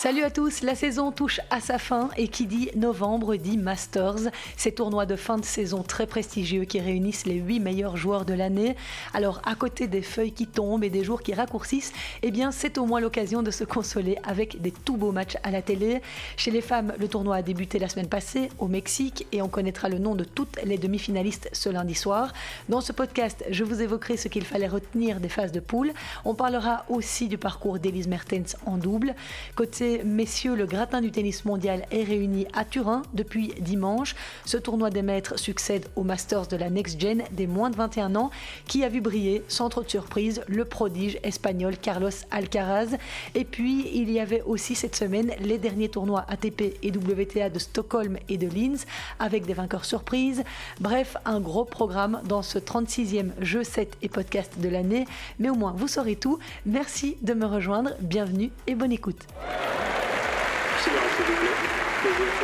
Salut à tous, la saison touche à sa fin et qui dit novembre dit Masters, ces tournois de fin de saison très prestigieux qui réunissent les 8 meilleurs joueurs de l'année. Alors à côté des feuilles qui tombent et des jours qui raccourcissent, eh bien c'est au moins l'occasion de se consoler avec des tout beaux matchs à la télé. Chez les femmes, le tournoi a débuté la semaine passée au Mexique et on connaîtra le nom de toutes les demi-finalistes ce lundi soir. Dans ce podcast, je vous évoquerai ce qu'il fallait retenir des phases de poule. On parlera aussi du parcours d'Elise Mertens en double. Côté messieurs, le gratin du tennis mondial est réuni à Turin depuis dimanche. Ce tournoi des maîtres succède au Masters de la Next Gen des moins de 21 ans, qui a vu briller, sans trop de surprise, le prodige espagnol Carlos Alcaraz. Et puis, il y avait aussi cette semaine les derniers tournois ATP et WTA de Stockholm et de Linz, avec des vainqueurs surprises. Bref, un gros programme dans ce 36e jeu 7 et podcast de l'année. Mais au moins, vous saurez tout. Merci de me rejoindre. Bienvenue et bonne écoute. Silence, s'il vous plaît.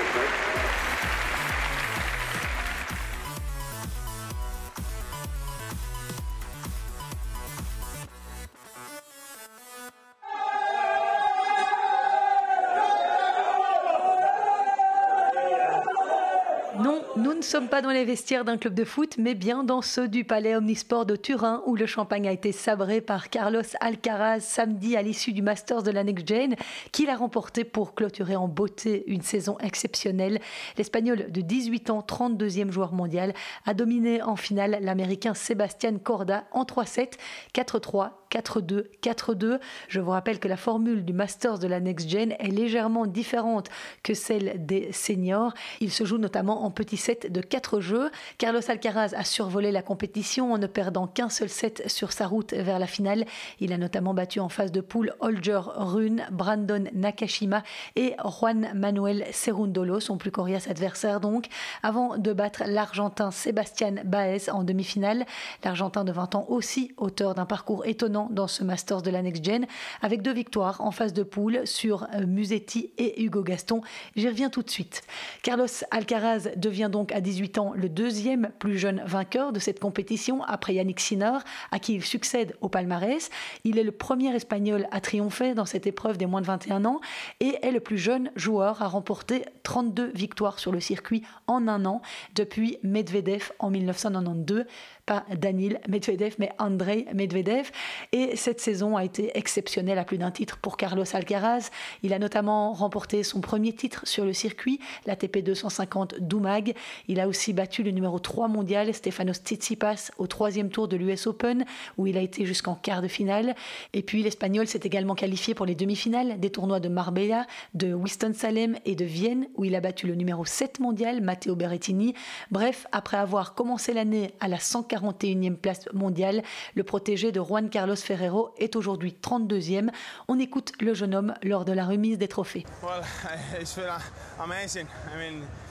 Ne sommes pas dans les vestiaires d'un club de foot, mais bien dans ceux du palais Omnisport de Turin, où le champagne a été sabré par Carlos Alcaraz samedi à l'issue du Masters de la Next Gen, qu'il a remporté pour clôturer en beauté une saison exceptionnelle. L'Espagnol de 18 ans, 32e joueur mondial, a dominé en finale l'Américain Sébastien Corda en 3-7, 4-3, 4-2, 4-2. Je vous rappelle que la formule du Masters de la Next Gen est légèrement différente que celle des seniors. Il se joue notamment en petit set de 4 jeux. Carlos Alcaraz a survolé la compétition en ne perdant qu'un seul set sur sa route vers la finale. Il a notamment battu en phase de poule Holger Rune, Brandon Nakashima et Juan Manuel Cerundolo, son plus coriace adversaire donc, avant de battre l'Argentin Sébastien Baez en demi-finale. L'Argentin de 20 ans aussi, auteur d'un parcours étonnant dans ce Masters de la Next Gen, avec deux victoires en phase de poule sur euh, Musetti et Hugo Gaston. J'y reviens tout de suite. Carlos Alcaraz devient donc à 18 ans le deuxième plus jeune vainqueur de cette compétition après Yannick Sinner, à qui il succède au palmarès. Il est le premier espagnol à triompher dans cette épreuve des moins de 21 ans et est le plus jeune joueur à remporter 32 victoires sur le circuit en un an depuis Medvedev en 1992 pas Danil Medvedev, mais Andrei Medvedev. Et cette saison a été exceptionnelle à plus d'un titre pour Carlos Alcaraz. Il a notamment remporté son premier titre sur le circuit, l'ATP 250 Doumag. Il a aussi battu le numéro 3 mondial, Stefanos Tsitsipas, au troisième tour de l'US Open, où il a été jusqu'en quart de finale. Et puis l'Espagnol s'est également qualifié pour les demi-finales des tournois de Marbella, de Winston-Salem et de Vienne, où il a battu le numéro 7 mondial, Matteo Berrettini. Bref, après avoir commencé l'année à la 140 41e place mondiale. Le protégé de Juan Carlos Ferrero est aujourd'hui 32e. On écoute le jeune homme lors de la remise des trophées.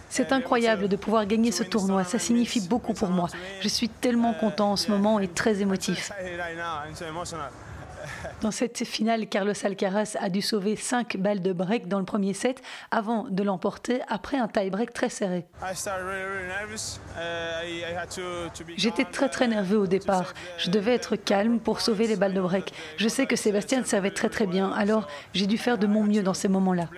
C'est incroyable de pouvoir gagner ce tournoi, ça signifie beaucoup pour moi. Je suis tellement content en ce moment et très émotif. Dans cette finale, Carlos Alcaraz a dû sauver 5 balles de break dans le premier set avant de l'emporter après un tie-break très serré. J'étais très très nerveux au départ. Je devais être calme pour sauver les balles de break. Je sais que Sébastien savait très très bien, alors j'ai dû faire de mon mieux dans ces moments-là.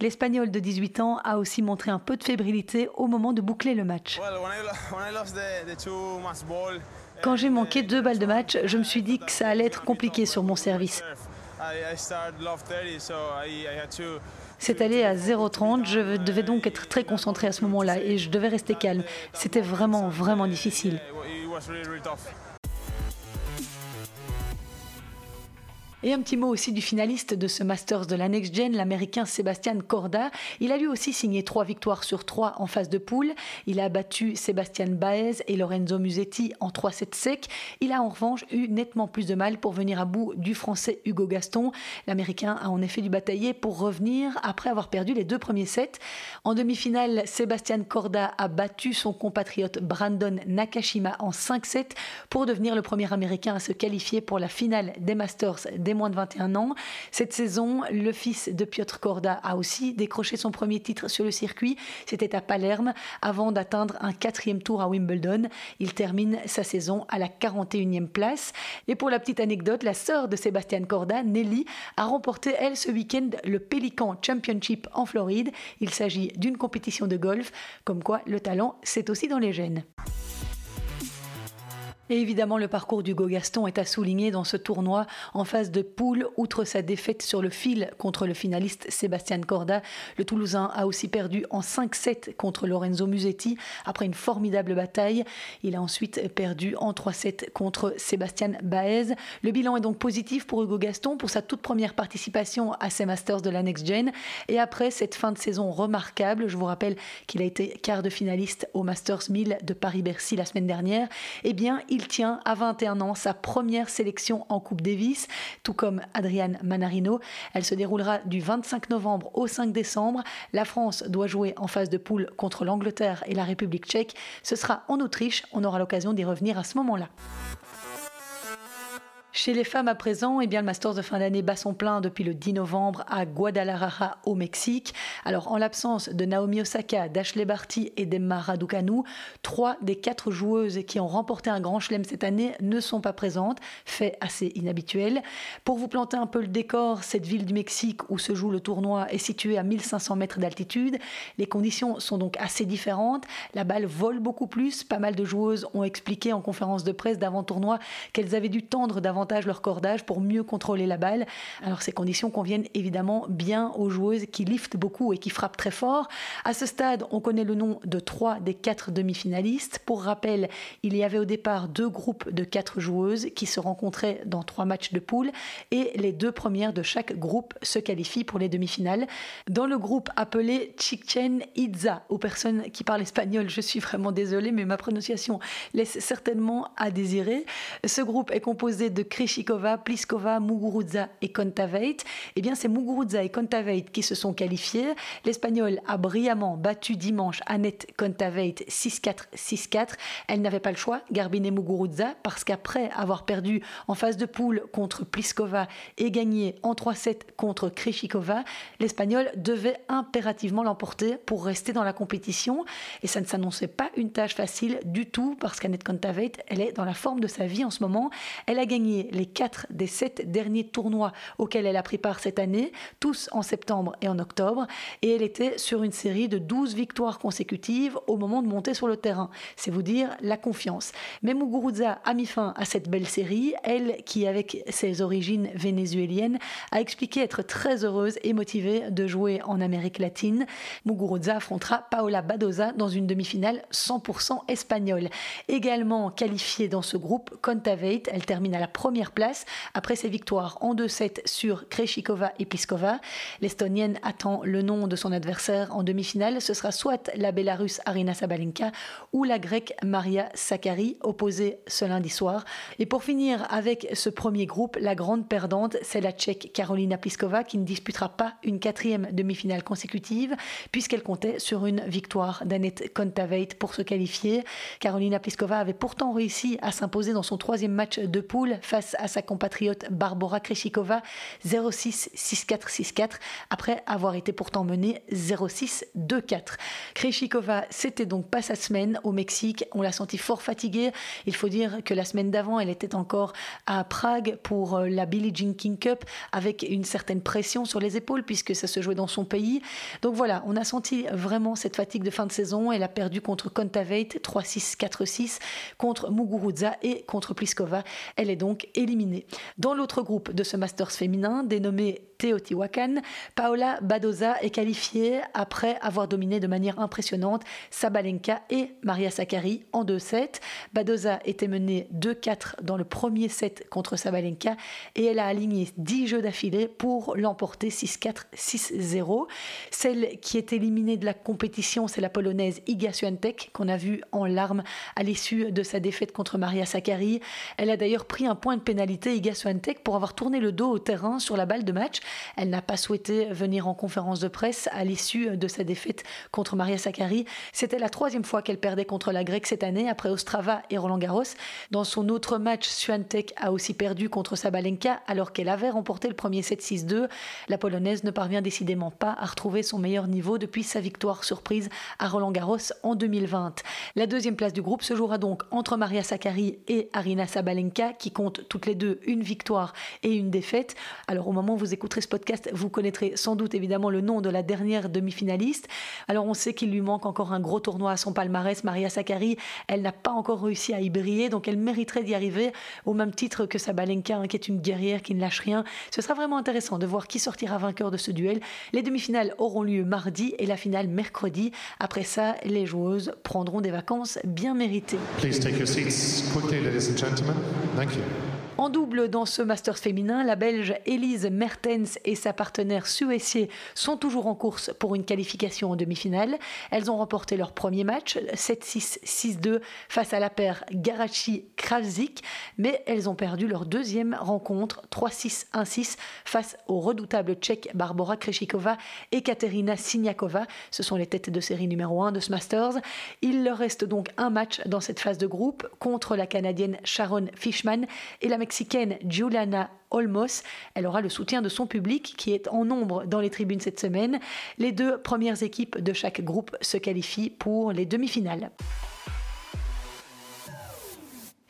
L'Espagnol de 18 ans a aussi montré un peu de fébrilité au moment de boucler le match. Quand j'ai manqué deux balles de match, je me suis dit que ça allait être compliqué sur mon service. C'est allé à 0,30, je devais donc être très concentré à ce moment-là et je devais rester calme. C'était vraiment, vraiment difficile. Et un petit mot aussi du finaliste de ce Masters de la Next Gen, l'américain Sébastien Corda. Il a lui aussi signé trois victoires sur trois en phase de poule. Il a battu Sébastien Baez et Lorenzo Musetti en 3-7 secs. Il a en revanche eu nettement plus de mal pour venir à bout du français Hugo Gaston. L'américain a en effet dû batailler pour revenir après avoir perdu les deux premiers sets. En demi-finale, Sébastien Corda a battu son compatriote Brandon Nakashima en 5-7 pour devenir le premier américain à se qualifier pour la finale des Masters des moins de 21 ans. Cette saison, le fils de Piotr Korda a aussi décroché son premier titre sur le circuit. C'était à Palerme avant d'atteindre un quatrième tour à Wimbledon. Il termine sa saison à la 41e place. Et pour la petite anecdote, la sœur de Sébastien Corda, Nelly, a remporté elle ce week-end le Pelican Championship en Floride. Il s'agit d'une compétition de golf, comme quoi le talent, c'est aussi dans les gènes. Et évidemment, le parcours d'Hugo Gaston est à souligner dans ce tournoi en phase de poule. Outre sa défaite sur le fil contre le finaliste Sébastien Corda, le Toulousain a aussi perdu en 5-7 contre Lorenzo Musetti après une formidable bataille. Il a ensuite perdu en 3-7 contre Sébastien Baez. Le bilan est donc positif pour Hugo Gaston pour sa toute première participation à ces Masters de la Next Gen. Et après cette fin de saison remarquable, je vous rappelle qu'il a été quart de finaliste au Masters 1000 de Paris-Bercy la semaine dernière, eh bien, il tient à 21 ans sa première sélection en Coupe Davis, tout comme Adriane Manarino. Elle se déroulera du 25 novembre au 5 décembre. La France doit jouer en phase de poule contre l'Angleterre et la République tchèque. Ce sera en Autriche. On aura l'occasion d'y revenir à ce moment-là. Chez les femmes à présent, eh bien, le Masters de fin d'année bat son plein depuis le 10 novembre à Guadalajara au Mexique. Alors en l'absence de Naomi Osaka, d'Ashley Barty et d'Emma Raducanu, trois des quatre joueuses qui ont remporté un grand chelem cette année ne sont pas présentes, fait assez inhabituel. Pour vous planter un peu le décor, cette ville du Mexique où se joue le tournoi est située à 1500 mètres d'altitude. Les conditions sont donc assez différentes. La balle vole beaucoup plus. Pas mal de joueuses ont expliqué en conférence de presse d'avant-tournoi qu'elles avaient dû tendre davantage leur cordage pour mieux contrôler la balle. Alors ces conditions conviennent évidemment bien aux joueuses qui liftent beaucoup et qui frappent très fort. À ce stade, on connaît le nom de trois des quatre demi-finalistes. Pour rappel, il y avait au départ deux groupes de quatre joueuses qui se rencontraient dans trois matchs de poule et les deux premières de chaque groupe se qualifient pour les demi-finales. Dans le groupe appelé Chichen Itza, aux personnes qui parlent espagnol, je suis vraiment désolée, mais ma prononciation laisse certainement à désirer. Ce groupe est composé de Krishikova, Pliskova, Muguruza et Kontaveit, eh bien c'est Muguruza et Kontaveit qui se sont qualifiés. L'Espagnol a brillamment battu dimanche Annette Kontaveit 6-4, 6-4. Elle n'avait pas le choix, Garbine Muguruza, parce qu'après avoir perdu en phase de poule contre Pliskova et gagné en 3-7 contre Krishikova, l'Espagnol devait impérativement l'emporter pour rester dans la compétition. Et ça ne s'annonçait pas une tâche facile du tout, parce qu'Annette Kontaveit, elle est dans la forme de sa vie en ce moment. Elle a gagné les quatre des sept derniers tournois auxquels elle a pris part cette année, tous en septembre et en octobre, et elle était sur une série de 12 victoires consécutives au moment de monter sur le terrain. C'est vous dire la confiance. Mais Muguruza a mis fin à cette belle série, elle qui, avec ses origines vénézuéliennes, a expliqué être très heureuse et motivée de jouer en Amérique latine. Muguruza affrontera Paola Badoza dans une demi-finale 100% espagnole. Également qualifiée dans ce groupe, Kontaveit, elle termine à la première place après ses victoires en 2-7 sur Kreshikova et Pliskova. L'Estonienne attend le nom de son adversaire en demi-finale. Ce sera soit la Bélarusse Arina Sabalenka ou la Grecque Maria Sakkari, opposée ce lundi soir. Et pour finir avec ce premier groupe, la grande perdante, c'est la Tchèque Karolina Pliskova qui ne disputera pas une quatrième demi-finale consécutive puisqu'elle comptait sur une victoire d'Annette Kontaveit pour se qualifier. Karolina Pliskova avait pourtant réussi à s'imposer dans son troisième match de poule face à sa compatriote Barbara Kreshikova 0-6, 6-4, 6-4 après avoir été pourtant menée 0-6, 2-4. Kreshikova, c'était donc pas sa semaine au Mexique. On l'a senti fort fatiguée. Il faut dire que la semaine d'avant, elle était encore à Prague pour euh, la Billie Jean King Cup avec une certaine pression sur les épaules puisque ça se jouait dans son pays. Donc voilà, on a senti vraiment cette fatigue de fin de saison. Elle a perdu contre Kontaveit 3-6, 4-6, contre Muguruza et contre Pliskova. Elle est donc éliminée. Dans l'autre groupe de ce Masters féminin, dénommé Teotihuacan, Paola Badoza est qualifiée après avoir dominé de manière impressionnante Sabalenka et Maria Sakkari en 2-7. Badoza était menée 2-4 dans le premier set contre Sabalenka et elle a aligné 10 jeux d'affilée pour l'emporter 6-4, 6-0. Celle qui est éliminée de la compétition, c'est la polonaise Iga Swiatek qu'on a vue en larmes à l'issue de sa défaite contre Maria Sakkari. Elle a d'ailleurs pris un point une pénalité, Iga Swiatek, pour avoir tourné le dos au terrain sur la balle de match. Elle n'a pas souhaité venir en conférence de presse à l'issue de sa défaite contre Maria Sakkari. C'était la troisième fois qu'elle perdait contre la Grecque cette année, après Ostrava et Roland Garros. Dans son autre match, Swiatek a aussi perdu contre Sabalenka alors qu'elle avait remporté le premier 7-6-2. La Polonaise ne parvient décidément pas à retrouver son meilleur niveau depuis sa victoire surprise à Roland Garros en 2020. La deuxième place du groupe se jouera donc entre Maria Sakkari et Arina Sabalenka qui comptent toutes les deux une victoire et une défaite. Alors au moment où vous écouterez ce podcast, vous connaîtrez sans doute évidemment le nom de la dernière demi-finaliste. Alors on sait qu'il lui manque encore un gros tournoi à son palmarès. Maria Sakkari, elle n'a pas encore réussi à y briller, donc elle mériterait d'y arriver au même titre que Sabalenka, hein, qui est une guerrière qui ne lâche rien. Ce sera vraiment intéressant de voir qui sortira vainqueur de ce duel. Les demi-finales auront lieu mardi et la finale mercredi. Après ça, les joueuses prendront des vacances bien méritées. Please take your seats quickly, ladies and gentlemen. Thank you. En double dans ce Masters féminin, la Belge Elise Mertens et sa partenaire Suessier sont toujours en course pour une qualification en demi-finale. Elles ont remporté leur premier match 7-6, 6-2 face à la paire Garachi-Kravzik, mais elles ont perdu leur deuxième rencontre 3-6, 1-6 face aux redoutables tchèques Barbara Kreshikova et Katerina Siniakova. Ce sont les têtes de série numéro 1 de ce Masters. Il leur reste donc un match dans cette phase de groupe contre la Canadienne Sharon Fishman et la mexicaine Juliana Olmos. Elle aura le soutien de son public qui est en nombre dans les tribunes cette semaine. Les deux premières équipes de chaque groupe se qualifient pour les demi-finales.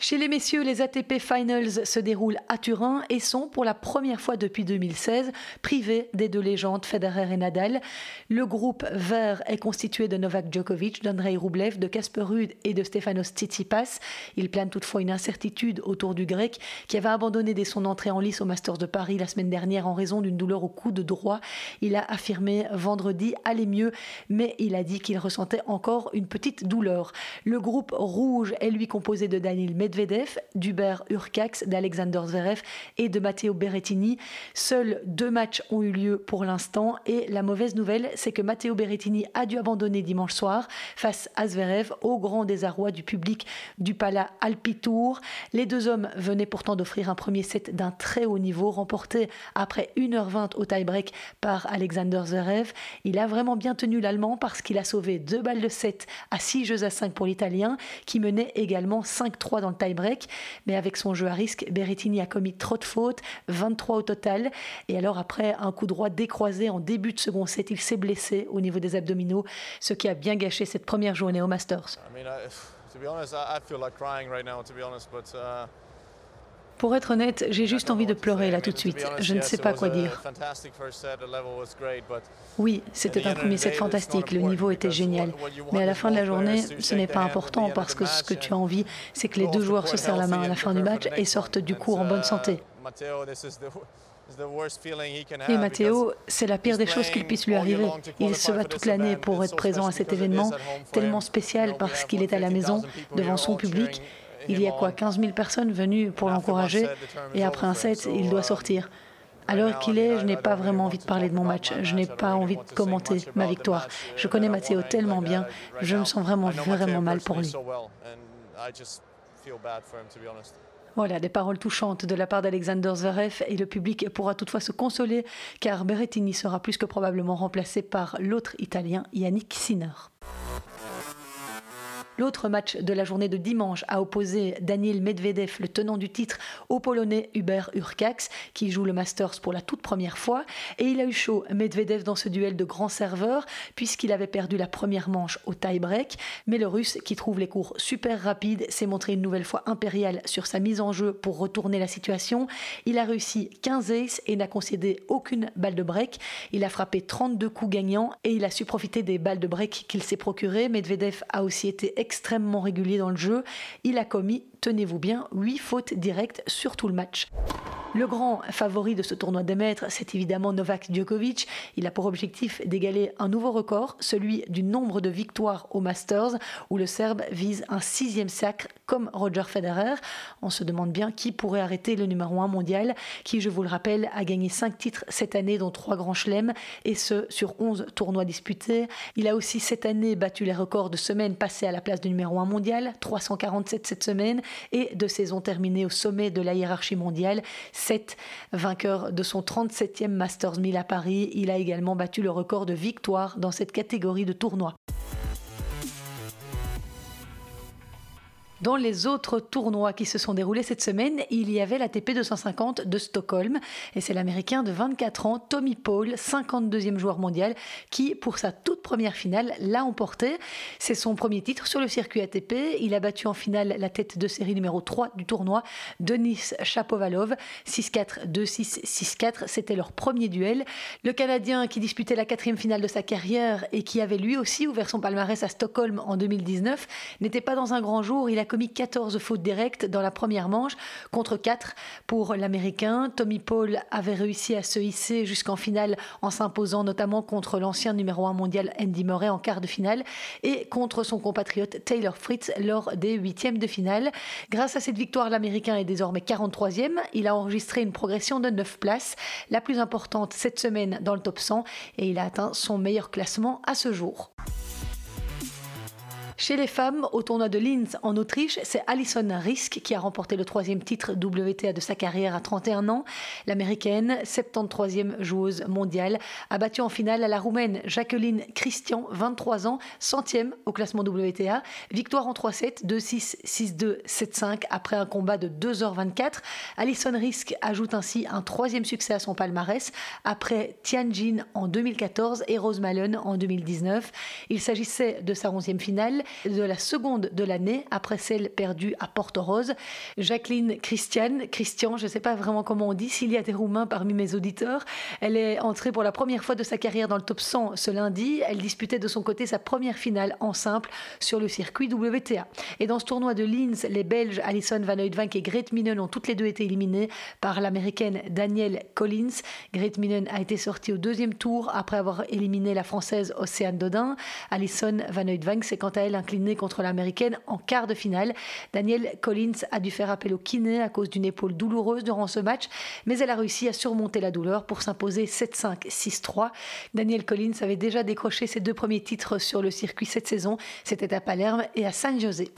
Chez les messieurs, les ATP Finals se déroulent à Turin et sont pour la première fois depuis 2016 privés des deux légendes Federer et Nadal. Le groupe vert est constitué de Novak Djokovic, d'Andrei Rublev, de Casper Ruud et de Stefanos Tsitsipas. Il plane toutefois une incertitude autour du grec qui avait abandonné dès son entrée en lice au Masters de Paris la semaine dernière en raison d'une douleur au coude droit. Il a affirmé vendredi aller mieux, mais il a dit qu'il ressentait encore une petite douleur. Le groupe rouge est lui composé de Daniel Medvedev Medvedev, d'Hubert Urcax, d'Alexander Zverev et de Matteo Berrettini. Seuls deux matchs ont eu lieu pour l'instant et la mauvaise nouvelle, c'est que Matteo Berrettini a dû abandonner dimanche soir face à Zverev au grand désarroi du public du Pala Alpitour. Les deux hommes venaient pourtant d'offrir un premier set d'un très haut niveau remporté après 1h20 au tie-break par Alexander Zverev. Il a vraiment bien tenu l'Allemand parce qu'il a sauvé deux balles de 7 à 6 jeux à 5 pour l'Italien qui menait également 5-3 dans le tie-break, mais avec son jeu à risque, Berrettini a commis trop de fautes, 23 au total. Et alors après un coup droit décroisé en début de second set, il s'est blessé au niveau des abdominaux, ce qui a bien gâché cette première journée au Masters. Pour être honnête, j'ai juste envie de pleurer là tout de suite. Je ne sais pas quoi dire. Oui, c'était un premier set fantastique, le niveau était génial. Mais à la fin de la journée, ce n'est pas important parce que ce que tu as envie, c'est que les deux joueurs se serrent la main à la fin du match et sortent du cours en bonne santé. Et Matteo, c'est la pire des choses qu'il puisse lui arriver. Il se bat toute l'année pour être présent à cet événement tellement spécial parce qu'il est à la maison, devant son public, il y a quoi 15 000 personnes venues pour l'encourager et après un set, il doit sortir. Alors qu'il est, je n'ai pas vraiment envie de parler de mon match. Je n'ai pas envie de commenter ma victoire. Je connais Matteo tellement bien. Je me sens vraiment, vraiment mal pour lui. Voilà, des paroles touchantes de la part d'Alexander Zverev et le public pourra toutefois se consoler car Berrettini sera plus que probablement remplacé par l'autre Italien Yannick Sinner. L'autre match de la journée de dimanche a opposé Daniel Medvedev, le tenant du titre, au Polonais Hubert Urcax, qui joue le Masters pour la toute première fois. Et il a eu chaud, Medvedev, dans ce duel de grands serveurs, puisqu'il avait perdu la première manche au tie-break. Mais le Russe, qui trouve les cours super rapides, s'est montré une nouvelle fois impérial sur sa mise en jeu pour retourner la situation. Il a réussi 15 aces et n'a concédé aucune balle de break. Il a frappé 32 coups gagnants et il a su profiter des balles de break qu'il s'est procurées. Medvedev a aussi été extrêmement régulier dans le jeu. Il a commis, tenez-vous bien, 8 fautes directes sur tout le match. Le grand favori de ce tournoi des maîtres, c'est évidemment Novak Djokovic. Il a pour objectif d'égaler un nouveau record, celui du nombre de victoires au Masters, où le Serbe vise un sixième sacre comme Roger Federer. On se demande bien qui pourrait arrêter le numéro 1 mondial, qui, je vous le rappelle, a gagné 5 titres cette année, dont 3 grands chelems, et ce, sur 11 tournois disputés. Il a aussi cette année battu les records de semaines passées à la place du numéro 1 mondial, 347 cette semaine, et de saisons terminées au sommet de la hiérarchie mondiale. 7 vainqueur de son 37e Masters 1000 à Paris. Il a également battu le record de victoire dans cette catégorie de tournoi. Dans les autres tournois qui se sont déroulés cette semaine, il y avait la TP 250 de Stockholm et c'est l'Américain de 24 ans, Tommy Paul, 52e joueur mondial, qui pour sa toute première finale l'a emporté. C'est son premier titre sur le circuit ATP. Il a battu en finale la tête de série numéro 3 du tournoi, Denis Chapovalov, 6-4, 2-6, 6-4. C'était leur premier duel. Le Canadien qui disputait la quatrième finale de sa carrière et qui avait lui aussi ouvert son palmarès à Stockholm en 2019 n'était pas dans un grand jour. Commis 14 fautes directes dans la première manche contre 4 pour l'Américain. Tommy Paul avait réussi à se hisser jusqu'en finale en s'imposant notamment contre l'ancien numéro 1 mondial Andy Murray en quart de finale et contre son compatriote Taylor Fritz lors des huitièmes de finale. Grâce à cette victoire, l'Américain est désormais 43e. Il a enregistré une progression de 9 places, la plus importante cette semaine dans le top 100 et il a atteint son meilleur classement à ce jour. Chez les femmes, au tournoi de Linz en Autriche, c'est Alison Risk qui a remporté le troisième titre WTA de sa carrière à 31 ans. L'américaine, 73e joueuse mondiale, a battu en finale la roumaine Jacqueline Christian, 23 ans, centième au classement WTA. Victoire en 3-7, 2-6, 6-2, 7-5 après un combat de 2h24. Alison Risk ajoute ainsi un troisième succès à son palmarès après Tianjin en 2014 et Rose Malone en 2019. Il s'agissait de sa 11e finale de la seconde de l'année, après celle perdue à Porto-Rose. Jacqueline Christiane, Christian, je ne sais pas vraiment comment on dit, s'il y a des Roumains parmi mes auditeurs, elle est entrée pour la première fois de sa carrière dans le top 100 ce lundi. Elle disputait de son côté sa première finale en simple sur le circuit WTA. Et dans ce tournoi de Linz, les Belges Alison Van Oudvank et Grete Minen ont toutes les deux été éliminées par l'américaine Danielle Collins. Grete Minen a été sortie au deuxième tour après avoir éliminé la française Océane Dodin. Alison Van Oudvank s'est quant à elle inclinée contre l'américaine en quart de finale. Danielle Collins a dû faire appel au kiné à cause d'une épaule douloureuse durant ce match, mais elle a réussi à surmonter la douleur pour s'imposer 7-5, 6-3. Danielle Collins avait déjà décroché ses deux premiers titres sur le circuit cette saison. C'était à Palerme et à San José.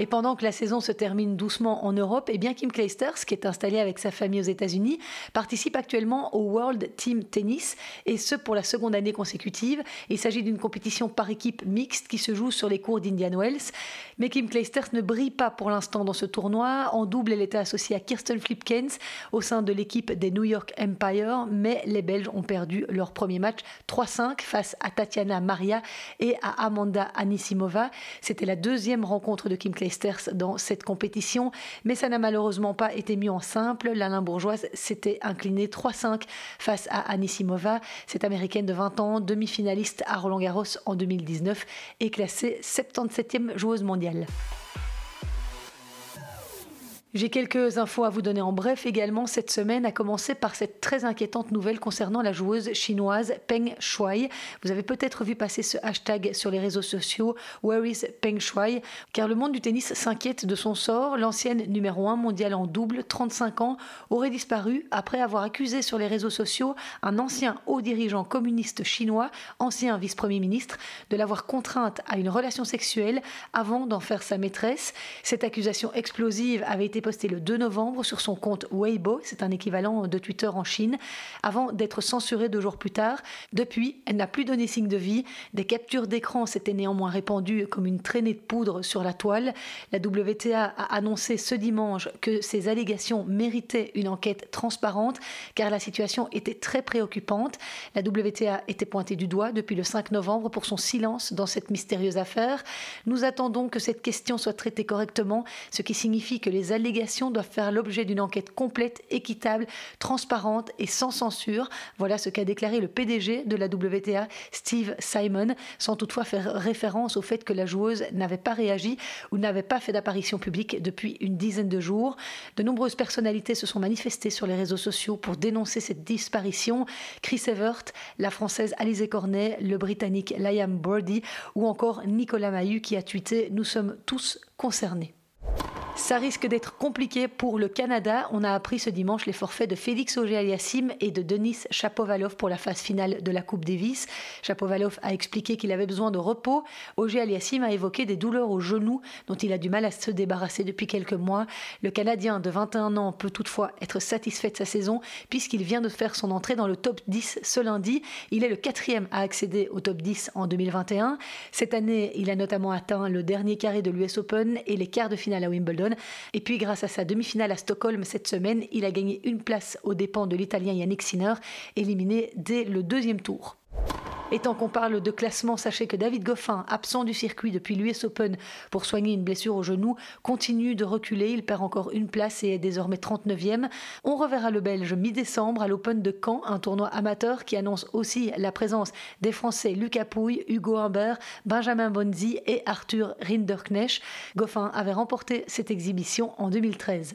Et pendant que la saison se termine doucement en Europe, eh bien Kim Clijsters, qui est installé avec sa famille aux États-Unis, participe actuellement au World Team Tennis, et ce pour la seconde année consécutive. Il s'agit d'une compétition par équipe mixte qui se joue sur les cours d'Indian Wells. Mais Kim Clijsters ne brille pas pour l'instant dans ce tournoi. En double, elle était associée à Kirsten Flipkens au sein de l'équipe des New York Empire, mais les Belges ont perdu leur premier match 3-5 face à Tatiana Maria et à Amanda Anisimova. C'était la deuxième rencontre de Kim Clijsters dans cette compétition, mais ça n'a malheureusement pas été mis en simple. La bourgeoise s'était inclinée 3-5 face à Anisimova, cette américaine de 20 ans, demi-finaliste à Roland Garros en 2019 et classée 77e joueuse mondiale. J'ai quelques infos à vous donner en bref également cette semaine, à commencer par cette très inquiétante nouvelle concernant la joueuse chinoise Peng Shuai. Vous avez peut-être vu passer ce hashtag sur les réseaux sociaux Where is Peng Shuai? Car le monde du tennis s'inquiète de son sort. L'ancienne numéro 1 mondiale en double, 35 ans, aurait disparu après avoir accusé sur les réseaux sociaux un ancien haut dirigeant communiste chinois, ancien vice-premier ministre, de l'avoir contrainte à une relation sexuelle avant d'en faire sa maîtresse. Cette accusation explosive avait été posté le 2 novembre sur son compte Weibo, c'est un équivalent de Twitter en Chine, avant d'être censurée deux jours plus tard. Depuis, elle n'a plus donné signe de vie. Des captures d'écran s'étaient néanmoins répandues comme une traînée de poudre sur la toile. La WTA a annoncé ce dimanche que ces allégations méritaient une enquête transparente car la situation était très préoccupante. La WTA était pointée du doigt depuis le 5 novembre pour son silence dans cette mystérieuse affaire. Nous attendons que cette question soit traitée correctement, ce qui signifie que les allégations allégations doivent faire l'objet d'une enquête complète, équitable, transparente et sans censure. Voilà ce qu'a déclaré le PDG de la WTA, Steve Simon, sans toutefois faire référence au fait que la joueuse n'avait pas réagi ou n'avait pas fait d'apparition publique depuis une dizaine de jours. De nombreuses personnalités se sont manifestées sur les réseaux sociaux pour dénoncer cette disparition. Chris Evert, la française Alizé Cornet, le britannique Liam Brody ou encore Nicolas Mahut qui a tweeté Nous sommes tous concernés. Ça risque d'être compliqué pour le Canada. On a appris ce dimanche les forfaits de Félix Auger-Aliassime et de Denis Chapovalov pour la phase finale de la Coupe Davis. Chapovalov a expliqué qu'il avait besoin de repos. Auger-Aliassime a évoqué des douleurs au genou dont il a du mal à se débarrasser depuis quelques mois. Le Canadien de 21 ans peut toutefois être satisfait de sa saison puisqu'il vient de faire son entrée dans le top 10 ce lundi. Il est le quatrième à accéder au top 10 en 2021. Cette année, il a notamment atteint le dernier carré de l'US Open et les quarts de finale à Wimbledon. Et puis grâce à sa demi-finale à Stockholm cette semaine, il a gagné une place aux dépens de l'Italien Yannick Sinner, éliminé dès le deuxième tour. Et tant qu'on parle de classement, sachez que David Goffin, absent du circuit depuis l'US Open pour soigner une blessure au genou, continue de reculer. Il perd encore une place et est désormais 39e. On reverra le Belge mi-décembre à l'Open de Caen, un tournoi amateur qui annonce aussi la présence des Français Lucas Pouille, Hugo Humbert, Benjamin Bonzi et Arthur Rinderknecht. Goffin avait remporté cette exhibition en 2013.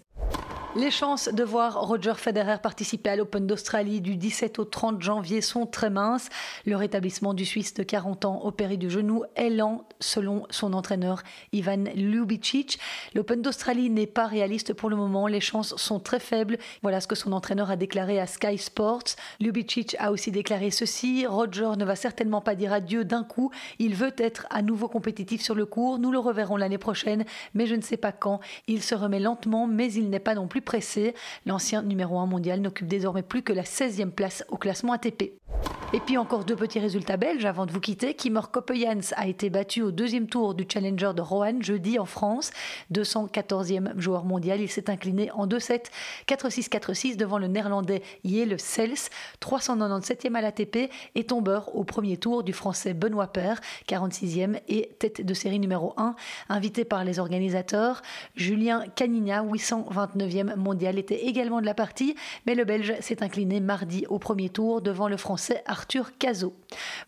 Les chances de voir Roger Federer participer à l'Open d'Australie du 17 au 30 janvier sont très minces. Le rétablissement du Suisse de 40 ans opéré du genou est lent selon son entraîneur Ivan Ljubicic. L'Open d'Australie n'est pas réaliste pour le moment, les chances sont très faibles. Voilà ce que son entraîneur a déclaré à Sky Sports. Ljubicic a aussi déclaré ceci, Roger ne va certainement pas dire adieu d'un coup, il veut être à nouveau compétitif sur le cours, nous le reverrons l'année prochaine, mais je ne sais pas quand. Il se remet lentement, mais il n'est pas non plus pressé. L'ancien numéro 1 mondial n'occupe désormais plus que la 16e place au classement ATP. Et puis encore deux petits résultats belges avant de vous quitter. Kimor Koppejans a été battu au deuxième tour du Challenger de Roanne jeudi en France. 214e joueur mondial, il s'est incliné en 2-7, 4-6, 4-6 devant le néerlandais Yale Sels, 397e à l'ATP et tombeur au premier tour du français Benoît Paire, 46e et tête de série numéro 1. Invité par les organisateurs, Julien Canigna, 829e mondial, était également de la partie, mais le Belge s'est incliné mardi au premier tour devant le français Arthur Arthur Cazot.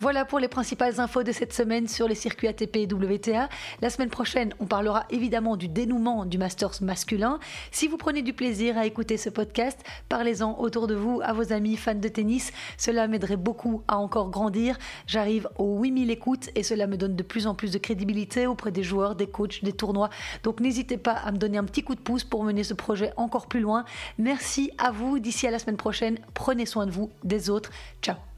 Voilà pour les principales infos de cette semaine sur les circuits ATP et WTA. La semaine prochaine, on parlera évidemment du dénouement du Masters masculin. Si vous prenez du plaisir à écouter ce podcast, parlez-en autour de vous, à vos amis fans de tennis. Cela m'aiderait beaucoup à encore grandir. J'arrive aux 8000 écoutes et cela me donne de plus en plus de crédibilité auprès des joueurs, des coachs, des tournois. Donc n'hésitez pas à me donner un petit coup de pouce pour mener ce projet encore plus loin. Merci à vous. D'ici à la semaine prochaine, prenez soin de vous, des autres. Ciao